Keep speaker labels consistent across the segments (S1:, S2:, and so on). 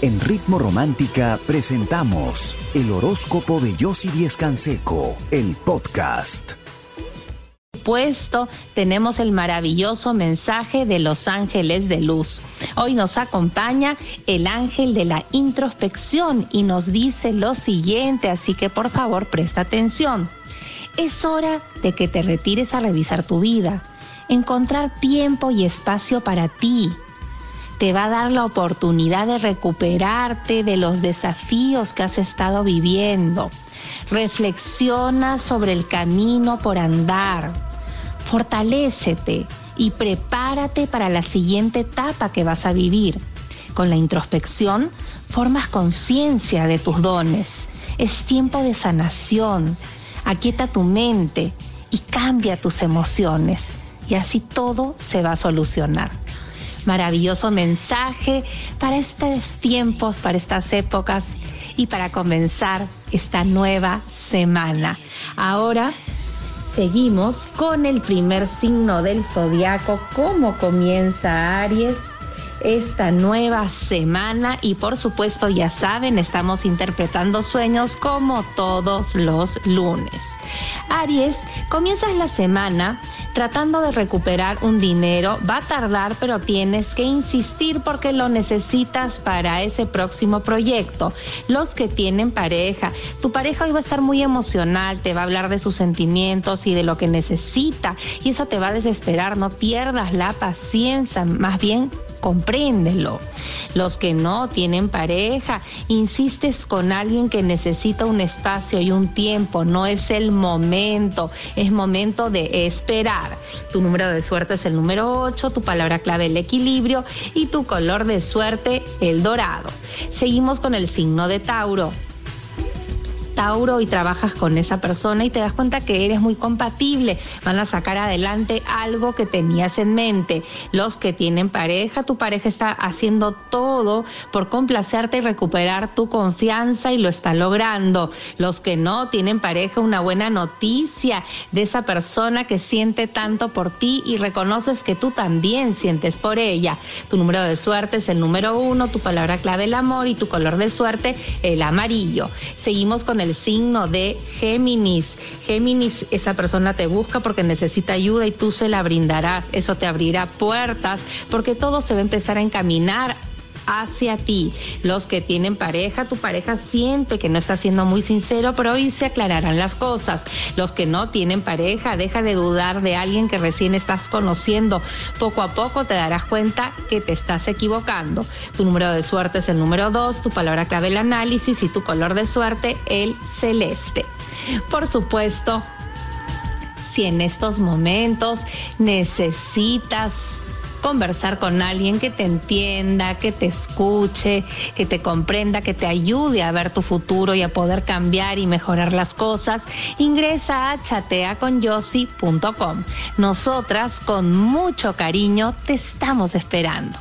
S1: En Ritmo Romántica presentamos el horóscopo de Yossi Díez Canseco, el podcast.
S2: Puesto, tenemos el maravilloso mensaje de los ángeles de luz. Hoy nos acompaña el ángel de la introspección y nos dice lo siguiente, así que por favor presta atención. Es hora de que te retires a revisar tu vida, encontrar tiempo y espacio para ti te va a dar la oportunidad de recuperarte de los desafíos que has estado viviendo. Reflexiona sobre el camino por andar. Fortalécete y prepárate para la siguiente etapa que vas a vivir. Con la introspección formas conciencia de tus dones. Es tiempo de sanación. Aquieta tu mente y cambia tus emociones. Y así todo se va a solucionar maravilloso mensaje para estos tiempos, para estas épocas y para comenzar esta nueva semana. Ahora seguimos con el primer signo del zodiaco, cómo comienza Aries esta nueva semana y por supuesto ya saben, estamos interpretando sueños como todos los lunes. Aries, comienzas la semana tratando de recuperar un dinero. Va a tardar, pero tienes que insistir porque lo necesitas para ese próximo proyecto. Los que tienen pareja, tu pareja hoy va a estar muy emocional, te va a hablar de sus sentimientos y de lo que necesita y eso te va a desesperar. No pierdas la paciencia, más bien compréndelo. Los que no tienen pareja, insistes con alguien que necesita un espacio y un tiempo, no es el momento, es momento de esperar. Tu número de suerte es el número 8, tu palabra clave el equilibrio y tu color de suerte el dorado. Seguimos con el signo de Tauro. Tauro y trabajas con esa persona y te das cuenta que eres muy compatible, van a sacar adelante algo que tenías en mente. Los que tienen pareja, tu pareja está haciendo todo por complacerte y recuperar tu confianza y lo está logrando. Los que no tienen pareja, una buena noticia de esa persona que siente tanto por ti y reconoces que tú también sientes por ella. Tu número de suerte es el número uno, tu palabra clave el amor y tu color de suerte el amarillo. Seguimos con el el signo de Géminis. Géminis, esa persona te busca porque necesita ayuda y tú se la brindarás. Eso te abrirá puertas porque todo se va a empezar a encaminar hacia ti. Los que tienen pareja, tu pareja siente que no está siendo muy sincero, pero hoy se aclararán las cosas. Los que no tienen pareja, deja de dudar de alguien que recién estás conociendo. Poco a poco te darás cuenta que te estás equivocando. Tu número de suerte es el número 2, tu palabra clave el análisis y tu color de suerte el celeste. Por supuesto, si en estos momentos necesitas conversar con alguien que te entienda, que te escuche, que te comprenda, que te ayude a ver tu futuro y a poder cambiar y mejorar las cosas, ingresa a chateaconyossi.com. Nosotras con mucho cariño te estamos esperando.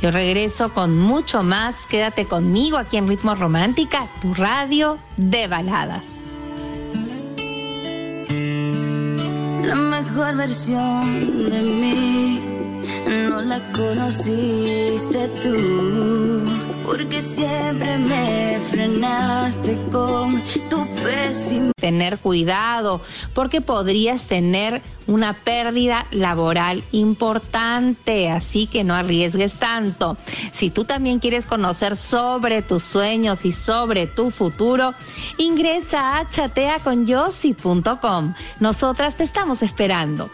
S2: Yo regreso con mucho más. Quédate conmigo aquí en Ritmo Romántica, tu radio de baladas.
S3: La mejor versión de mí no la conociste tú, porque siempre me frenaste con tu pésimo.
S2: Tener cuidado, porque podrías tener una pérdida laboral importante, así que no arriesgues tanto. Si tú también quieres conocer sobre tus sueños y sobre tu futuro, ingresa a chateaconyossi.com. Nosotras te estamos esperando.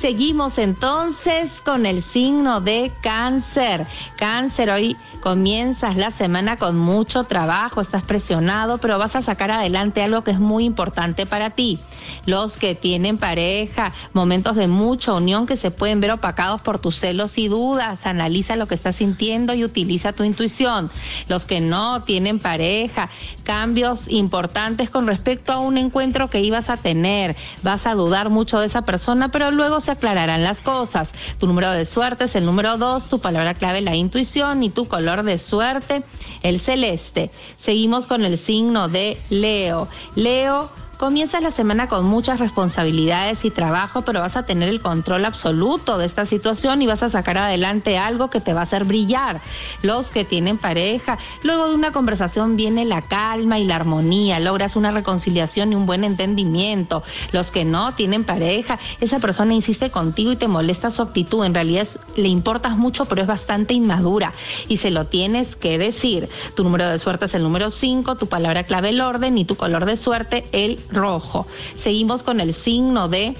S2: Seguimos entonces con el signo de cáncer. Cáncer hoy comienzas la semana con mucho trabajo, estás presionado, pero vas a sacar adelante algo que es muy importante para ti. Los que tienen pareja, momentos de mucha unión que se pueden ver opacados por tus celos y dudas, analiza lo que estás sintiendo y utiliza tu intuición. Los que no tienen pareja, cambios importantes con respecto a un encuentro que ibas a tener, vas a dudar mucho de esa persona, pero luego se aclararán las cosas. Tu número de suerte es el número dos, tu palabra clave la intuición y tu color de suerte, el celeste. Seguimos con el signo de Leo. Leo Comienzas la semana con muchas responsabilidades y trabajo, pero vas a tener el control absoluto de esta situación y vas a sacar adelante algo que te va a hacer brillar. Los que tienen pareja, luego de una conversación viene la calma y la armonía, logras una reconciliación y un buen entendimiento. Los que no tienen pareja, esa persona insiste contigo y te molesta su actitud, en realidad le importas mucho, pero es bastante inmadura y se lo tienes que decir. Tu número de suerte es el número 5, tu palabra clave el orden y tu color de suerte el rojo. Seguimos con el signo de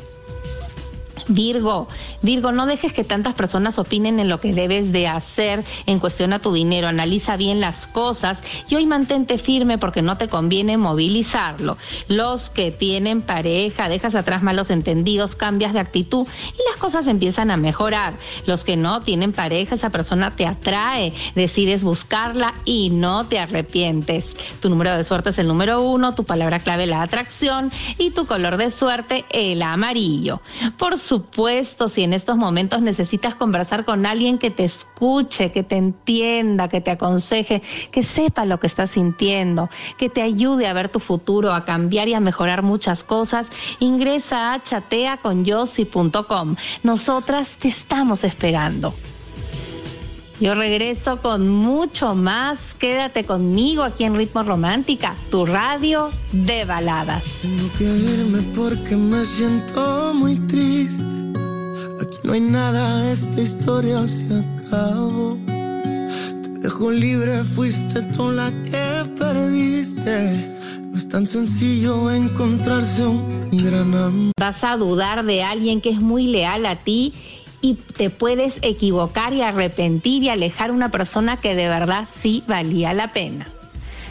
S2: Virgo, Virgo, no dejes que tantas personas opinen en lo que debes de hacer en cuestión a tu dinero. Analiza bien las cosas y hoy mantente firme porque no te conviene movilizarlo. Los que tienen pareja, dejas atrás malos entendidos, cambias de actitud y las cosas empiezan a mejorar. Los que no tienen pareja, esa persona te atrae, decides buscarla y no te arrepientes. Tu número de suerte es el número uno, tu palabra clave la atracción y tu color de suerte el amarillo. Por supuesto, si en estos momentos necesitas conversar con alguien que te escuche, que te entienda, que te aconseje, que sepa lo que estás sintiendo, que te ayude a ver tu futuro, a cambiar y a mejorar muchas cosas, ingresa a chateaconyossi.com. Nosotras te estamos esperando. Yo regreso con mucho más. Quédate conmigo aquí en Ritmo Romántica, tu radio de baladas.
S4: Tengo que irme porque me siento muy triste. Aquí no hay nada, esta historia se acabó. Te dejo libre, fuiste tú la que perdiste. No es tan sencillo encontrarse un gran amor.
S2: Vas a dudar de alguien que es muy leal a ti y te puedes equivocar y arrepentir y alejar una persona que de verdad sí valía la pena.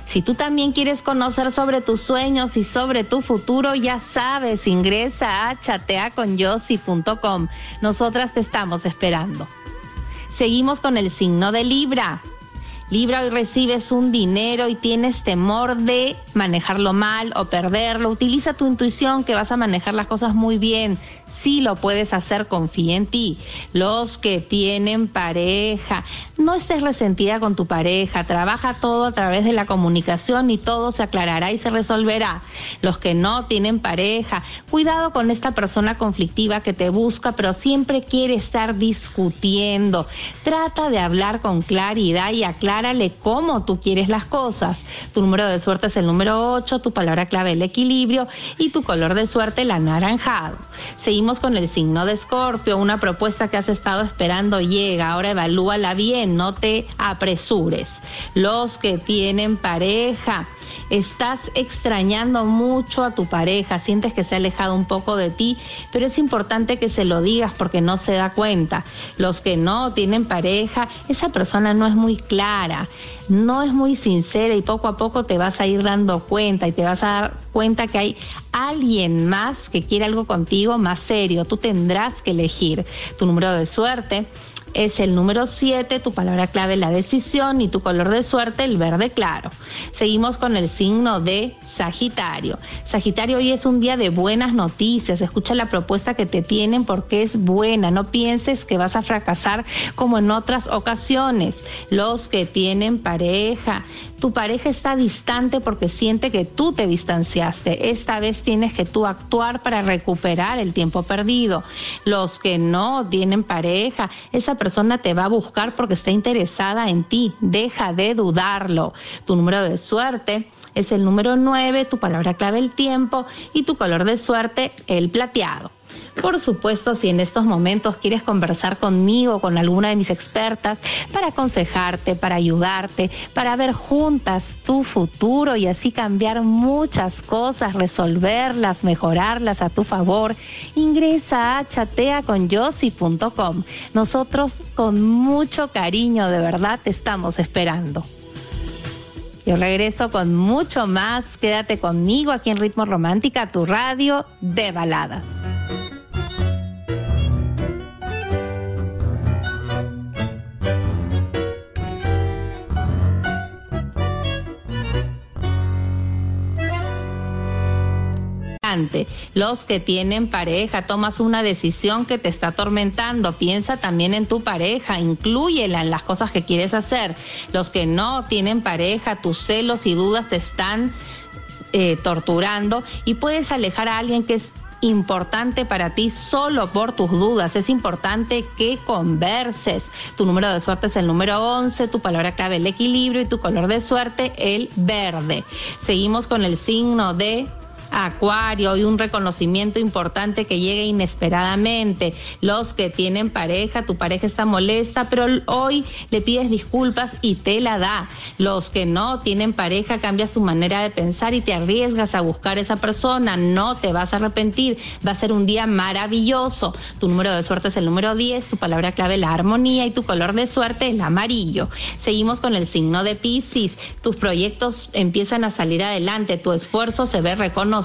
S2: Si tú también quieres conocer sobre tus sueños y sobre tu futuro, ya sabes, ingresa a chateaconyossi.com. Nosotras te estamos esperando. Seguimos con el signo de Libra. Libra, hoy recibes un dinero y tienes temor de manejarlo mal o perderlo. Utiliza tu intuición que vas a manejar las cosas muy bien. Si lo puedes hacer, confía en ti. Los que tienen pareja, no estés resentida con tu pareja. Trabaja todo a través de la comunicación y todo se aclarará y se resolverá. Los que no tienen pareja, cuidado con esta persona conflictiva que te busca, pero siempre quiere estar discutiendo. Trata de hablar con claridad y aclarar aclárale cómo tú quieres las cosas. Tu número de suerte es el número 8, tu palabra clave el equilibrio y tu color de suerte el anaranjado. Seguimos con el signo de Escorpio, una propuesta que has estado esperando llega, ahora evalúala bien, no te apresures. Los que tienen pareja, estás extrañando mucho a tu pareja, sientes que se ha alejado un poco de ti, pero es importante que se lo digas porque no se da cuenta. Los que no tienen pareja, esa persona no es muy clara, no es muy sincera y poco a poco te vas a ir dando cuenta y te vas a dar cuenta que hay alguien más que quiere algo contigo más serio. Tú tendrás que elegir tu número de suerte es el número 7, tu palabra clave la decisión y tu color de suerte el verde claro. Seguimos con el signo de Sagitario. Sagitario, hoy es un día de buenas noticias. Escucha la propuesta que te tienen porque es buena. No pienses que vas a fracasar como en otras ocasiones. Los que tienen pareja, tu pareja está distante porque siente que tú te distanciaste. Esta vez tienes que tú actuar para recuperar el tiempo perdido. Los que no tienen pareja, esa persona te va a buscar porque está interesada en ti. Deja de dudarlo. Tu número de suerte es el número 9, tu palabra clave el tiempo y tu color de suerte el plateado. Por supuesto, si en estos momentos quieres conversar conmigo, con alguna de mis expertas, para aconsejarte, para ayudarte, para ver juntas tu futuro y así cambiar muchas cosas, resolverlas, mejorarlas a tu favor, ingresa a chateaconyossi.com. Nosotros con mucho cariño, de verdad, te estamos esperando. Yo regreso con mucho más. Quédate conmigo aquí en Ritmo Romántica, tu radio de baladas. Los que tienen pareja, tomas una decisión que te está atormentando, piensa también en tu pareja, incluyela en las cosas que quieres hacer. Los que no tienen pareja, tus celos y dudas te están eh, torturando y puedes alejar a alguien que es importante para ti solo por tus dudas. Es importante que converses. Tu número de suerte es el número 11, tu palabra clave el equilibrio y tu color de suerte el verde. Seguimos con el signo de Acuario y un reconocimiento importante que llegue inesperadamente. Los que tienen pareja, tu pareja está molesta, pero hoy le pides disculpas y te la da. Los que no tienen pareja, cambia su manera de pensar y te arriesgas a buscar esa persona. No te vas a arrepentir. Va a ser un día maravilloso. Tu número de suerte es el número 10, tu palabra clave la armonía y tu color de suerte es el amarillo. Seguimos con el signo de Pisces. Tus proyectos empiezan a salir adelante, tu esfuerzo se ve reconocido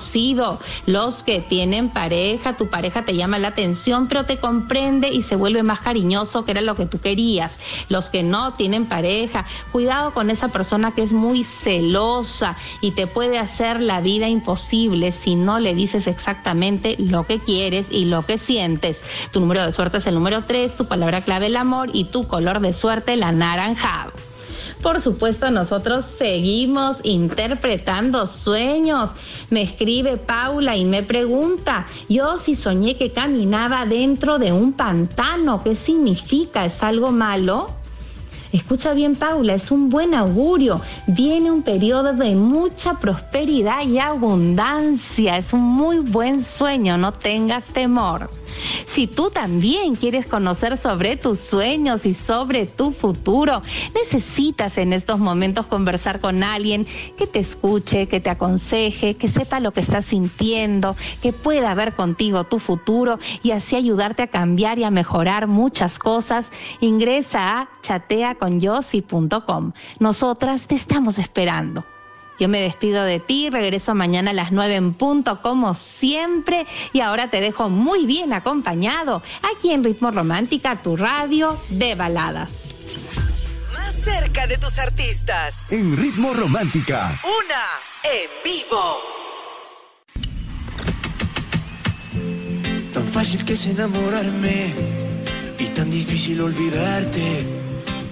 S2: los que tienen pareja, tu pareja te llama la atención, pero te comprende y se vuelve más cariñoso, que era lo que tú querías. Los que no tienen pareja, cuidado con esa persona que es muy celosa y te puede hacer la vida imposible si no le dices exactamente lo que quieres y lo que sientes. Tu número de suerte es el número 3, tu palabra clave el amor y tu color de suerte el anaranjado por supuesto, nosotros seguimos interpretando sueños. Me escribe Paula y me pregunta, yo si soñé que caminaba dentro de un pantano, ¿qué significa? ¿Es algo malo? Escucha bien, Paula, es un buen augurio. Viene un periodo de mucha prosperidad y abundancia. Es un muy buen sueño, no tengas temor. Si tú también quieres conocer sobre tus sueños y sobre tu futuro, necesitas en estos momentos conversar con alguien que te escuche, que te aconseje, que sepa lo que estás sintiendo, que pueda ver contigo tu futuro y así ayudarte a cambiar y a mejorar muchas cosas. Ingresa a Nosotras te estamos esperando. Yo me despido de ti, regreso mañana a las 9 en punto como siempre y ahora te dejo muy bien acompañado aquí en Ritmo Romántica, tu radio de baladas.
S5: Más cerca de tus artistas.
S1: En Ritmo Romántica.
S5: Una en vivo.
S4: Tan fácil que es enamorarme y tan difícil olvidarte,